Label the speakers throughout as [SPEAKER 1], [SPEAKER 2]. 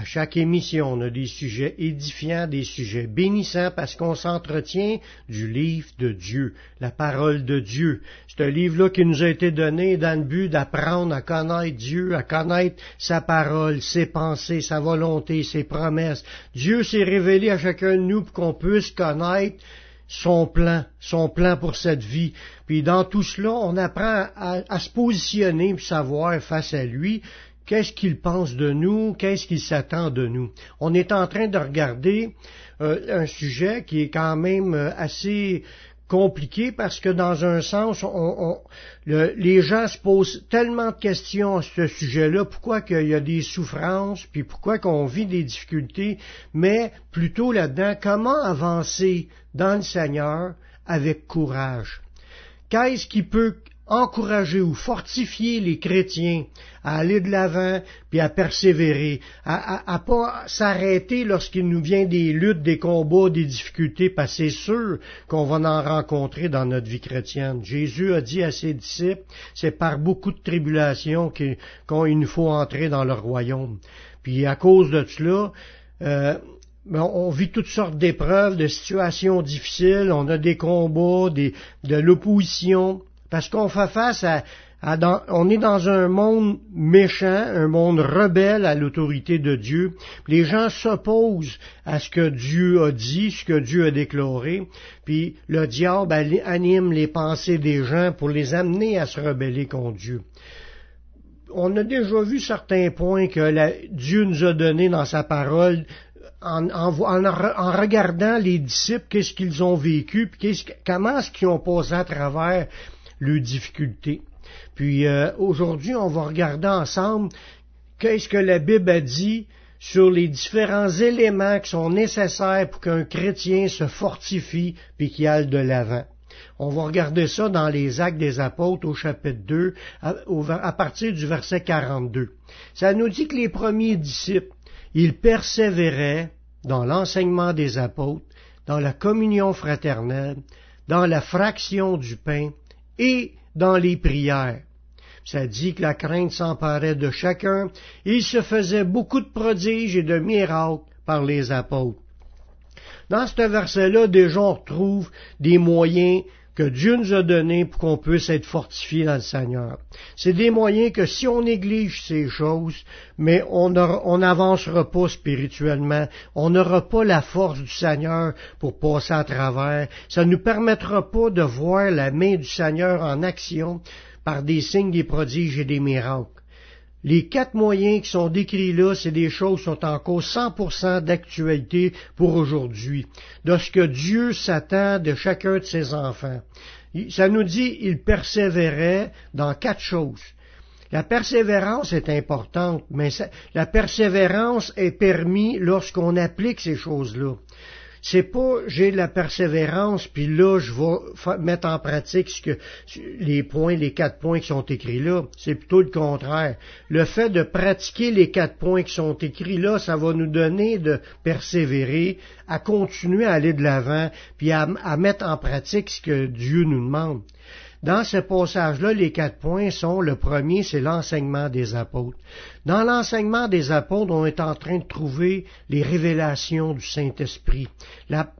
[SPEAKER 1] À chaque émission, on a des sujets édifiants, des sujets bénissants parce qu'on s'entretient du livre de Dieu, la parole de Dieu. C'est un livre-là qui nous a été donné dans le but d'apprendre à connaître Dieu, à connaître sa parole, ses pensées, sa volonté, ses promesses. Dieu s'est révélé à chacun de nous pour qu'on puisse connaître son plan, son plan pour cette vie. Puis dans tout cela, on apprend à, se positionner, puis savoir face à lui, qu'est-ce qu'il pense de nous, qu'est-ce qu'il s'attend de nous? On est en train de regarder euh, un sujet qui est quand même euh, assez compliqué parce que dans un sens, les gens se posent tellement de questions à ce sujet-là, pourquoi qu'il y a des souffrances, puis pourquoi qu'on vit des difficultés, mais plutôt là-dedans, comment avancer dans le Seigneur avec courage? Qu'est-ce qui peut encourager ou fortifier les chrétiens à aller de l'avant puis à persévérer, à, à, pas s'arrêter lorsqu'il nous vient des luttes, des combats, des difficultés, parce que c'est sûr qu'on va en rencontrer dans notre vie chrétienne. Jésus a dit à ses disciples, c'est par beaucoup de tribulations qu'il nous faut entrer dans le royaume. Puis à cause de cela, euh, on vit toutes sortes d'épreuves, de situations difficiles, on a des combats, des, de l'opposition, parce qu'on fait face à, on est dans un monde méchant, un monde rebelle à l'autorité de Dieu. Les gens s'opposent à ce que Dieu a dit, ce que Dieu a déclaré, puis le diable anime les pensées des gens pour les amener à se rebeller contre Dieu. On a déjà vu certains points que Dieu nous a donnés dans sa parole en, regardant les disciples, qu'est-ce qu'ils ont vécu, puis comment est-ce qu'ils ont passé à travers difficultés. Puis euh, aujourd'hui, on va regarder ensemble qu'est-ce que la Bible a dit sur les différents éléments qui sont nécessaires pour qu'un chrétien se fortifie puis qu'il aille de l'avant. On va regarder ça dans les Actes des Apôtres au chapitre 2 à, à partir du verset 42. Ça nous dit que les premiers disciples, ils persévéraient dans l'enseignement des apôtres, dans la communion fraternelle, dans la fraction du pain et dans les prières. Ça dit que la crainte s'emparait de chacun, et il se faisait beaucoup de prodiges et de miracles par les apôtres. Dans ce verset-là, déjà on retrouve des moyens que Dieu nous a donnés pour qu'on puisse être fortifié dans le Seigneur. C'est des moyens que si on néglige ces choses, mais on n'avancera pas spirituellement, on n'aura pas la force du Seigneur pour passer à travers, ça ne nous permettra pas de voir la main du Seigneur en action par des signes, des prodiges et des miracles. Les quatre moyens qui sont décrits là, c'est des choses qui sont encore 100% d'actualité pour aujourd'hui, de ce que Dieu s'attend de chacun de ses enfants. Ça nous dit, il persévérait dans quatre choses. La persévérance est importante, mais la persévérance est permise lorsqu'on applique ces choses-là c'est pas j'ai de la persévérance, puis là, je vais mettre en pratique ce que, les points, les quatre points qui sont écrits là. C'est plutôt le contraire. Le fait de pratiquer les quatre points qui sont écrits là, ça va nous donner de persévérer, à continuer à aller de l'avant, puis à mettre en pratique ce que Dieu nous demande. Dans ce passage-là, les quatre points sont, le premier, c'est l'enseignement des apôtres. Dans l'enseignement des apôtres, on est en train de trouver les révélations du Saint-Esprit,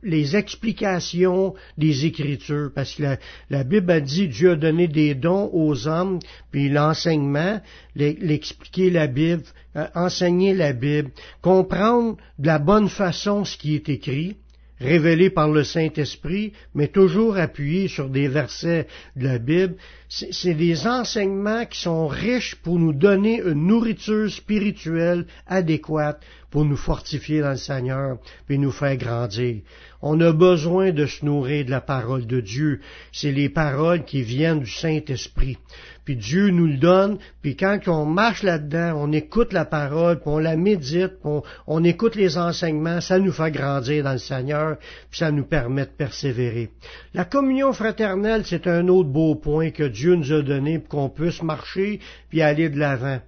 [SPEAKER 1] les explications des Écritures, parce que la, Bible a dit Dieu a donné des dons aux hommes, puis l'enseignement, l'expliquer la Bible, euh, enseigner la Bible, comprendre de la bonne façon ce qui est écrit, révélé par le Saint-Esprit, mais toujours appuyé sur des versets de la Bible, c'est des enseignements qui sont riches pour nous donner une nourriture spirituelle adéquate pour nous fortifier dans le Seigneur et nous faire grandir. On a besoin de se nourrir de la parole de Dieu. C'est les paroles qui viennent du Saint-Esprit. Puis Dieu nous le donne, puis quand on marche là-dedans, on écoute la parole, puis on la médite, on, on, écoute les enseignements, ça nous fait grandir dans le Seigneur, puis ça nous permet de persévérer. La communion fraternelle, c'est un autre beau point que Dieu nous a donné pour qu'on puisse marcher puis aller de l'avant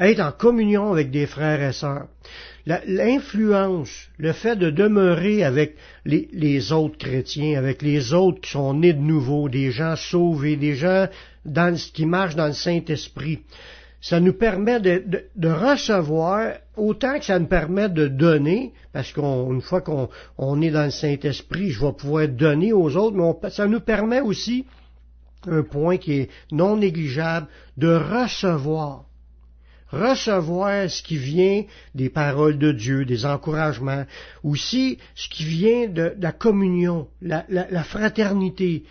[SPEAKER 1] être en communion avec des frères et sœurs. L'influence, le fait de demeurer avec les, autres chrétiens, avec les autres qui sont nés de nouveau, des gens sauvés, des gens qui marchent dans le Saint-Esprit, ça nous permet de, recevoir autant que ça nous permet de donner, parce qu'une fois qu'on est dans le Saint-Esprit, je vais pouvoir donner aux autres, mais ça nous permet aussi un point qui est non négligeable, de recevoir. Recevoir ce qui vient des paroles de Dieu, des encouragements, aussi ce qui vient de, la communion, la, la fraternité,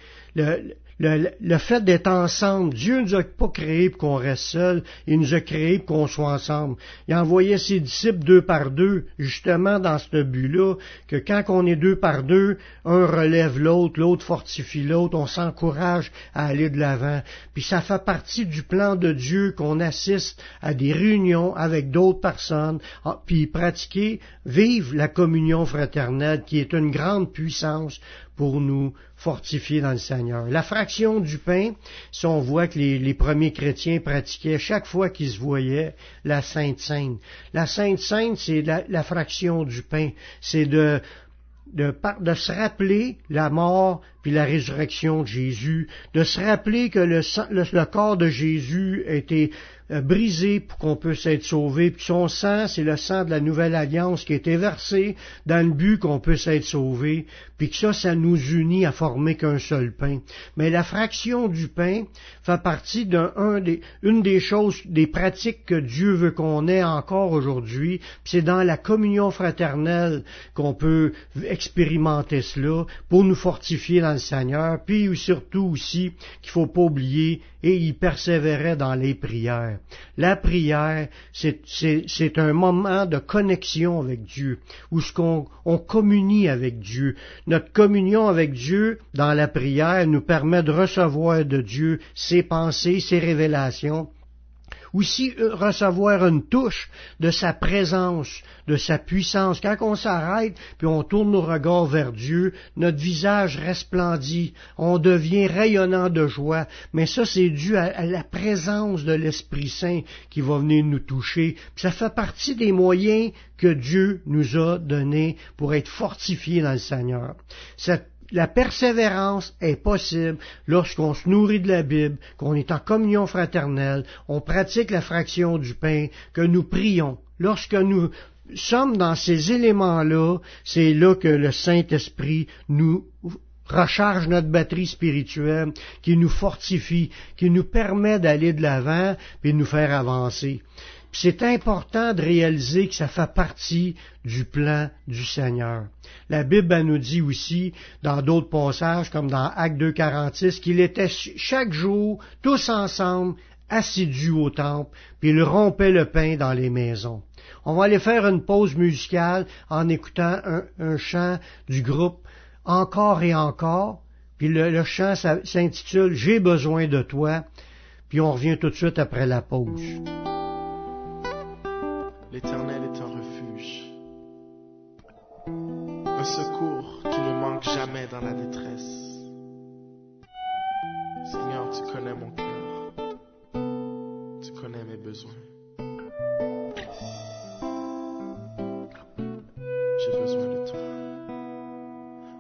[SPEAKER 1] le, fait d'être ensemble, Dieu ne nous a pas créés pour qu'on reste seul, il nous a créés pour qu'on soit ensemble. Il a envoyé ses disciples deux par deux, justement dans ce but-là, que quand on est deux par deux, un relève l'autre, l'autre fortifie l'autre, on s'encourage à aller de l'avant. Puis ça fait partie du plan de Dieu qu'on assiste à des réunions avec d'autres personnes, ah, puis pratiquer, vivre la communion fraternelle qui est une grande puissance pour nous fortifier dans le Seigneur. Fraction du pain, si on voit que les, premiers chrétiens pratiquaient chaque fois qu'ils se voyaient la Sainte Sainte. La Sainte Sainte, c'est la, fraction du pain. C'est de, se rappeler la mort puis la résurrection de Jésus, de se rappeler que le, corps de Jésus euh, brisé pour qu'on puisse être sauvé, puis son sang, c'est le sang de la nouvelle alliance qui a été versé dans le but qu'on puisse être sauvé, puis que ça, ça nous unit à former qu'un seul pain. Mais la fraction du pain fait partie d'une des, choses, des pratiques que Dieu veut qu'on ait encore aujourd'hui, c'est dans la communion fraternelle qu'on peut expérimenter cela pour nous fortifier dans le Seigneur, puis surtout aussi qu'il faut pas oublier, et il persévérait dans les prières. La prière, c'est un moment de connexion avec Dieu, où ce on communie avec Dieu. Notre communion avec Dieu dans la prière nous permet de recevoir de Dieu ses pensées, ses révélations, aussi euh, recevoir une touche de sa présence, de sa puissance. Quand on s'arrête, puis on tourne nos regards vers Dieu, notre visage resplendit, on devient rayonnant de joie, mais ça c'est dû à, la présence de l'Esprit Saint qui va venir nous toucher. ça fait partie des moyens que Dieu nous a donnés pour être fortifiés dans le Seigneur. Cette la persévérance est possible lorsqu'on se nourrit de la Bible, qu'on est en communion fraternelle, on pratique la fraction du pain, que nous prions. Lorsque nous sommes dans ces éléments-là, c'est là que le Saint-Esprit nous recharge notre batterie spirituelle, qui nous fortifie, qui nous permet d'aller de l'avant et de nous faire avancer. C'est important de réaliser que ça fait partie du plan du Seigneur. La Bible nous dit aussi, dans d'autres passages, comme dans Acte 2.46, qu'il était chaque jour, tous ensemble, assidus au temple, puis il rompait le pain dans les maisons. On va aller faire une pause musicale en écoutant un, chant du groupe Encore et encore, puis le, le chant s'intitule J'ai besoin de toi, puis on revient tout de suite après la pause.
[SPEAKER 2] L'Éternel est un refuge, un secours qui ne manque jamais dans la détresse. Seigneur, tu connais mon cœur, tu connais mes besoins. J'ai besoin de toi.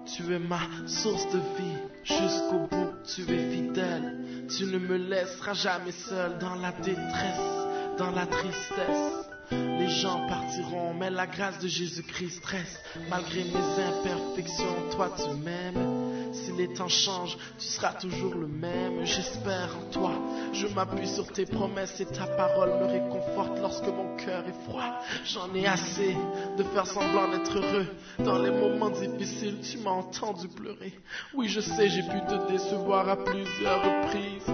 [SPEAKER 2] Tu es ma source de vie jusqu'au bout, tu es fidèle. Tu ne me laisseras jamais seul dans la détresse, dans la tristesse. Les gens partiront, mais la grâce de Jésus-Christ reste. Malgré mes imperfections, toi tu m'aimes. Si les temps changent, tu seras toujours le même. J'espère en toi. Je m'appuie sur tes promesses et ta parole me réconforte lorsque mon cœur est froid. J'en ai assez de faire semblant d'être heureux. Dans les moments difficiles, tu m'as entendu pleurer. Oui, je sais, j'ai pu te décevoir à plusieurs reprises.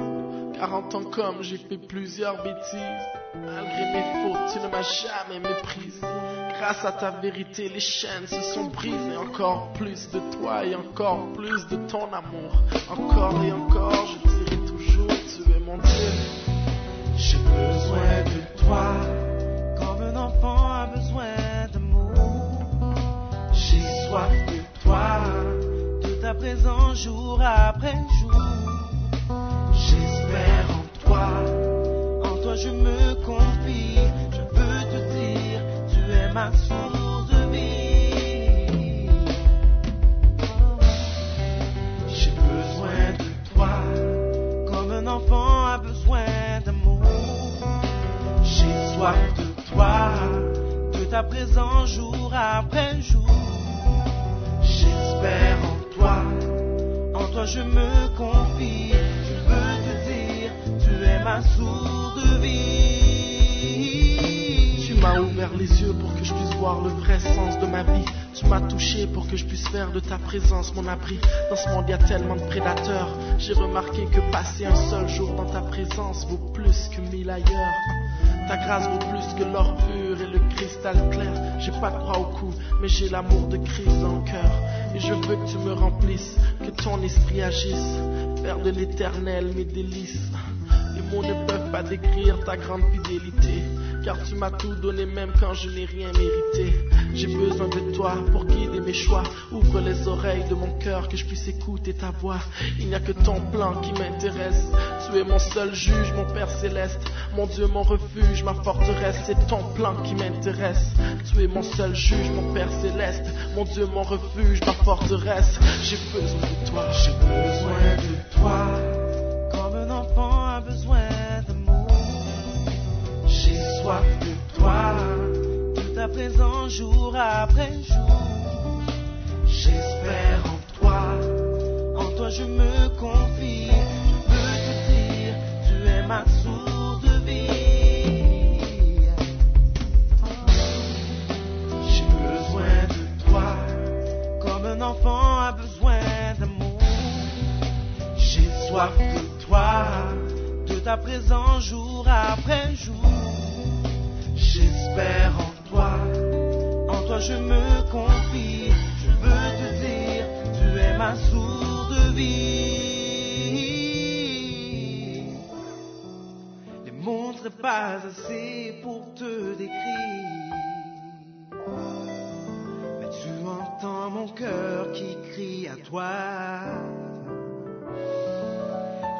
[SPEAKER 2] Car en tant qu'homme, j'ai fait plusieurs bêtises. Malgré mes fautes, tu ne m'as jamais méprisé. Grâce à ta vérité, les chaînes se sont brisées. Encore plus de toi et encore plus de ton amour. Encore et encore, je dirai toujours, tu es mon Dieu. J'ai besoin de toi, comme un enfant a besoin d'amour. J'ai soif de toi, de ta présence jour après jour. J'espère en toi, en toi je me je me confie. Je veux te dire, tu es ma source de vie. M'as ouvert les yeux pour que je puisse voir le vrai sens de ma vie. Tu m'as touché pour que je puisse faire de ta présence mon abri. Dans ce monde, il y a tellement de prédateurs. J'ai remarqué que passer un seul jour dans ta présence vaut plus que mille ailleurs. Ta grâce vaut plus que l'or pur et le cristal clair. J'ai pas de croix au cou, mais j'ai l'amour de Christ dans le cœur. Et je veux que tu me remplisses, que ton esprit agisse. Faire de l'éternel mes délices. Les mots ne peuvent pas décrire ta grande fidélité. Car tu m'as tout donné même quand je n'ai rien mérité. J'ai besoin de toi pour guider mes choix. Ouvre les oreilles de mon cœur que je puisse écouter ta voix. Il n'y a que ton plan qui m'intéresse. Tu es mon seul juge, mon Père céleste. Mon Dieu, mon refuge, ma forteresse. C'est ton plan qui m'intéresse. Tu es mon seul juge, mon Père céleste. Mon Dieu, mon refuge, ma forteresse. J'ai besoin de toi. J'ai besoin de toi. Soif de toi, de ta présence jour après jour. J'espère en toi, en toi je me confie. Je veux te dire, tu es ma source de vie. J'ai besoin de toi, comme un enfant a besoin d'amour. J'ai soif de toi, de ta présence jour après jour. J'espère en toi, en toi je me confie. Je veux te dire, tu es ma source de vie. Les mots ne pas assez pour te décrire. Mais tu entends mon cœur qui crie à toi.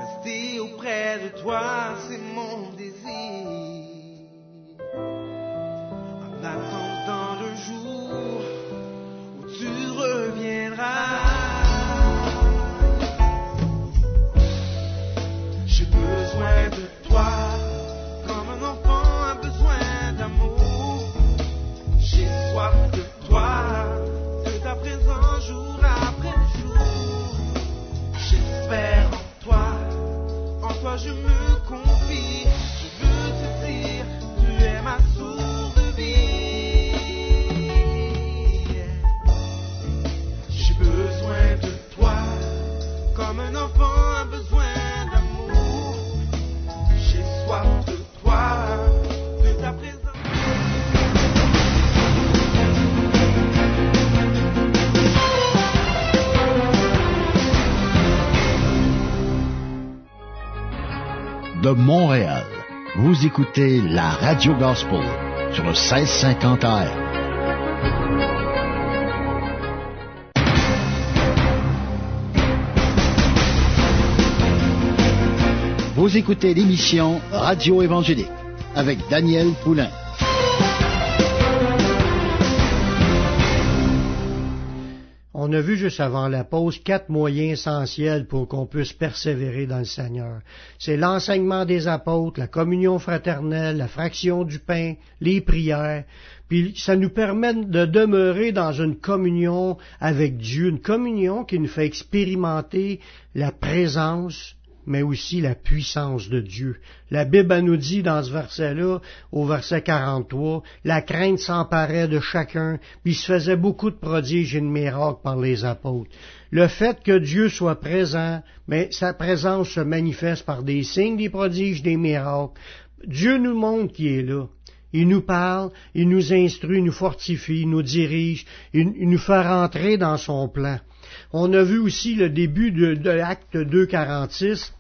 [SPEAKER 2] Rester auprès de toi, c'est mon comme un enfant a besoin d'amour. J'ai soif de toi, de ta présence. De
[SPEAKER 3] Montréal, vous écoutez la Radio Gospel sur le 1650 AM. Vous écoutez l'émission Radio Évangélique avec Daniel Poulain.
[SPEAKER 1] On a vu juste avant la pause quatre moyens essentiels pour qu'on puisse persévérer dans le Seigneur. C'est l'enseignement des apôtres, la communion fraternelle, la fraction du pain, les prières. Puis ça nous permet de demeurer dans une communion avec Dieu, une communion qui nous fait expérimenter la présence mais aussi la puissance de Dieu. La Bible nous dit dans ce verset-là, au verset 43, la crainte s'emparait de chacun, puis il se faisait beaucoup de prodiges et de miracles par les apôtres. Le fait que Dieu soit présent, mais sa présence se manifeste par des signes, des prodiges, des miracles. Dieu nous montre qu'il est là. Il nous parle, il nous instruit, nous fortifie, nous dirige, il, nous fait rentrer dans son plan. On a vu aussi le début de, l'acte 246,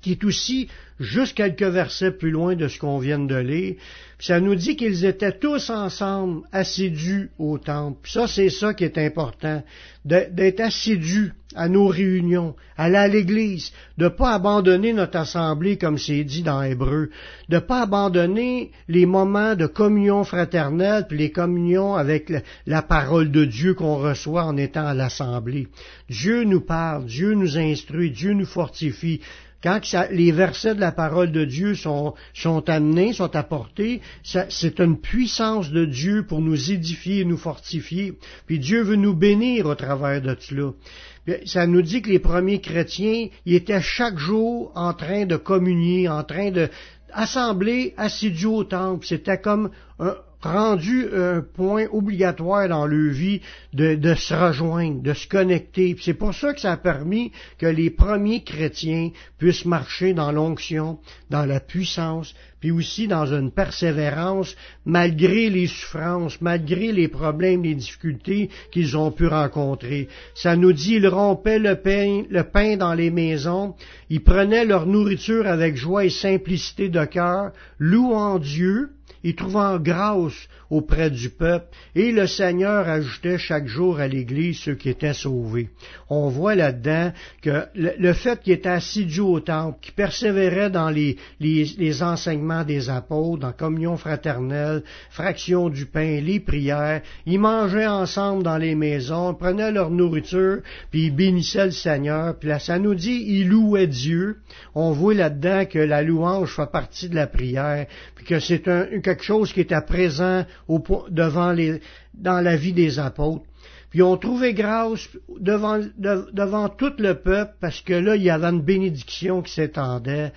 [SPEAKER 1] qui est aussi juste quelques versets plus loin de ce qu'on vient de lire. ça nous dit qu'ils étaient tous ensemble assidus au temple. ça, c'est ça qui est important, d'être assidus à nos réunions, aller à l'église, de ne pas abandonner notre assemblée comme c'est dit dans Hébreu, de ne pas abandonner les moments de communion fraternelle, puis les communions avec la parole de Dieu qu'on reçoit en étant à l'assemblée. Dieu nous parle, Dieu nous instruit, Dieu nous fortifie. Quand les versets de la parole de Dieu sont, amenés, sont apportés, c'est une puissance de Dieu pour nous édifier, nous fortifier. Puis Dieu veut nous bénir au travers de cela. Ça nous dit que les premiers chrétiens, ils étaient chaque jour en train de communier, en train de assembler assidus au temple. C'était comme rendu un point obligatoire dans leur vie de, se rejoindre, de se connecter. C'est pour ça que ça a permis que les premiers chrétiens puissent marcher dans l'onction, dans la puissance, puis aussi dans une persévérance malgré les souffrances, malgré les problèmes, les difficultés qu'ils ont pu rencontrer. Ça nous dit, ils rompaient le pain, dans les maisons, ils prenaient leur nourriture avec joie et simplicité de cœur, louant Dieu, et trouvant grâce auprès du peuple, et le Seigneur ajoutait chaque jour à l'Église ceux qui étaient sauvés. On voit là-dedans que le, fait qu'il était assidu au temple, qu'il persévérait dans les, enseignements des apôtres, en communion fraternelle, fraction du pain, les prières, ils mangeaient ensemble dans les maisons, prenaient leur nourriture, puis ils bénissaient le Seigneur, puis là, ça nous dit, ils louaient Dieu. On voit là-dedans que la louange fait partie de la prière, puis que c'est quelque chose qui était présent devant les, dans la vie des apôtres. Puis on trouvait grâce devant, devant tout le peuple parce que là, il y avait une bénédiction qui s'étendait.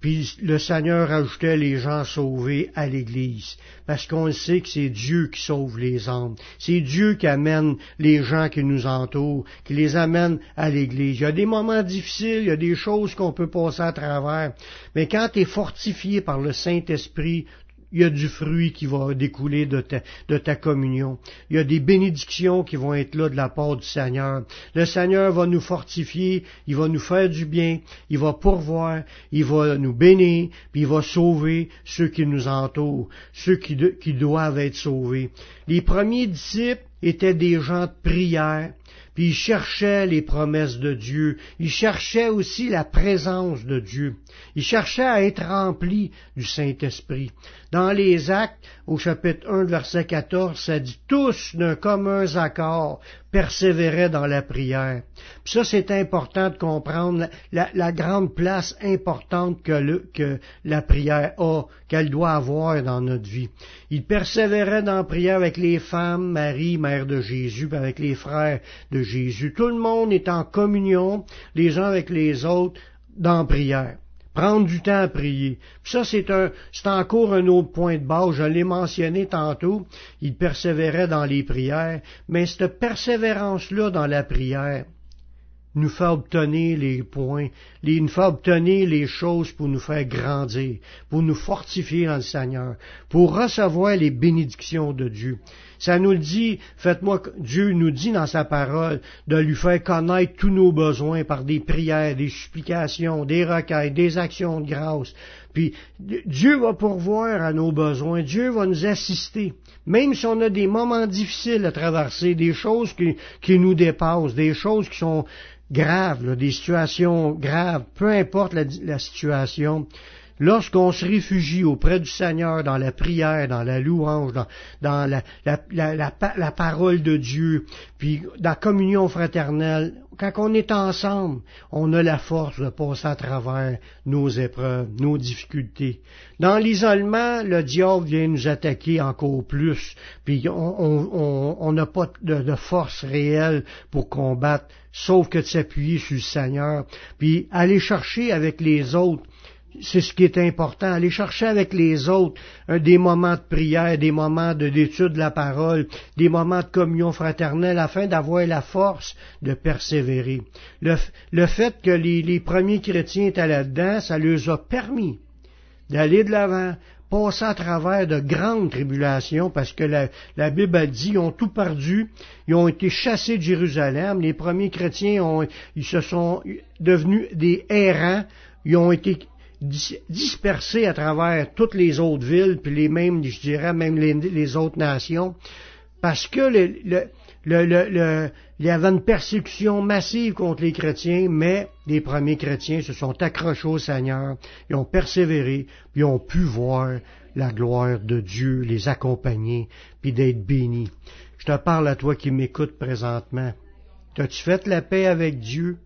[SPEAKER 1] Puis le Seigneur ajoutait les gens sauvés à l'Église, parce qu'on sait que c'est Dieu qui sauve les âmes. C'est Dieu qui amène les gens qui nous entourent, qui les amène à l'Église. Il y a des moments difficiles, il y a des choses qu'on peut passer à travers, mais quand tu es fortifié par le Saint-Esprit, il y a du fruit qui va découler de ta, communion. Il y a des bénédictions qui vont être là de la part du Seigneur. Le Seigneur va nous fortifier, il va nous faire du bien, il va pourvoir, il va nous bénir, puis il va sauver ceux qui nous entourent, ceux qui, doivent être sauvés. Les premiers disciples étaient des gens de prière, puis ils cherchaient les promesses de Dieu, ils cherchaient aussi la présence de Dieu, ils cherchaient à être remplis du Saint-Esprit. Dans les actes, au chapitre 1, verset 14, ça dit tous d'un commun accord persévéraient dans la prière. Puis ça, c'est important de comprendre la, grande place importante que, que la prière a, qu'elle doit avoir dans notre vie. Ils persévéraient dans la prière avec les femmes, Marie, mère de Jésus, avec les frères de Jésus. Tout le monde est en communion, les uns avec les autres, dans la prière. Prendre du temps à prier. Ça, c'est un, c'est encore un autre point de base. Je l'ai mentionné tantôt. Il persévérait dans les prières. Mais cette persévérance-là dans la prière, nous fait obtenir les points, les, nous fait obtenir les choses pour nous faire grandir, pour nous fortifier dans le Seigneur, pour recevoir les bénédictions de Dieu. Ça nous le dit, faites-moi, Dieu nous dit dans sa parole de lui faire connaître tous nos besoins par des prières, des supplications, des requêtes, des actions de grâce. Puis Dieu va pourvoir à nos besoins, Dieu va nous assister. Même si on a des moments difficiles à traverser, des choses qui, qui nous dépassent, des choses qui sont graves, des situations graves, peu importe la situation, Lorsqu'on se réfugie auprès du Seigneur dans la prière, dans la louange, dans, la, parole de Dieu, puis dans la communion fraternelle, quand on est ensemble, on a la force de passer à travers nos épreuves, nos difficultés. Dans l'isolement, le diable vient nous attaquer encore plus, puis on n'a pas de, force réelle pour combattre, sauf que de s'appuyer sur le Seigneur, puis aller chercher avec les autres c'est ce qui est important. Aller chercher avec les autres des moments de prière, des moments d'étude de la parole, des moments de communion fraternelle afin d'avoir la force de persévérer. Le, fait que les, premiers chrétiens étaient là-dedans, ça leur a permis d'aller de l'avant, passer à travers de grandes tribulations, parce que la, la, Bible a dit, ils ont tout perdu, ils ont été chassés de Jérusalem, les premiers chrétiens ont, ils se sont devenus des errants, ils ont été dispersés à travers toutes les autres villes, puis les mêmes, je dirais, même les, autres nations, parce que le, le, il y avait une persécution massive contre les chrétiens, mais les premiers chrétiens se sont accrochés au Seigneur, ils ont persévéré, puis ont pu voir la gloire de Dieu les accompagner, puis d'être bénis. Je te parle à toi qui m'écoutes présentement. As-tu fait la paix avec Dieu?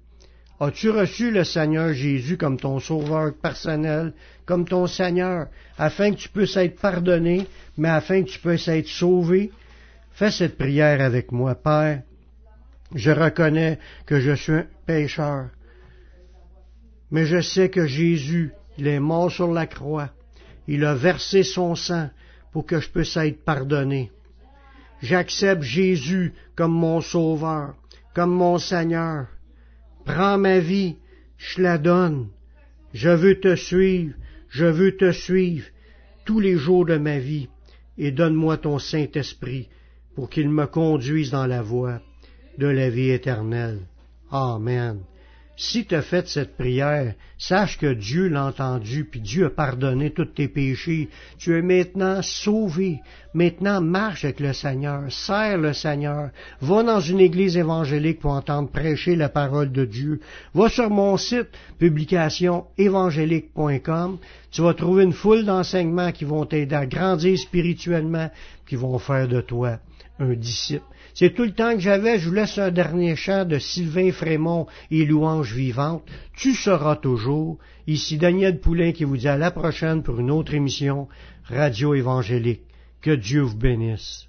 [SPEAKER 1] As-tu reçu le Seigneur Jésus comme ton sauveur personnel, comme ton Seigneur, afin que tu puisses être pardonné, mais afin que tu puisses être sauvé? Fais cette prière avec moi, Père. Je reconnais que je suis un pécheur, mais je sais que Jésus, il est mort sur la croix. Il a versé son sang pour que je puisse être pardonné. J'accepte Jésus comme mon sauveur, comme mon Seigneur. Prends ma vie, je la donne. Je veux te suivre, je veux te suivre tous les jours de ma vie, et donne-moi ton Saint-Esprit pour qu'il me conduise dans la voie de la vie éternelle. Amen. Si tu as fait cette prière, sache que Dieu l'a entendu, puis Dieu a pardonné tous tes péchés. Tu es maintenant sauvé. Maintenant, marche avec le Seigneur, serre le Seigneur. Va dans une église évangélique pour entendre prêcher la parole de Dieu. Va sur mon site, publicationévangélique.com. Tu vas trouver une foule d'enseignements qui vont t'aider à grandir spirituellement, qui vont faire de toi un disciple. C'est tout le temps que j'avais. Je vous laisse un dernier chant de Sylvain Frémont et Louange vivante. Tu seras toujours. Ici Daniel Poulain qui vous dit à la prochaine pour une autre émission Radio Évangélique. Que Dieu vous bénisse.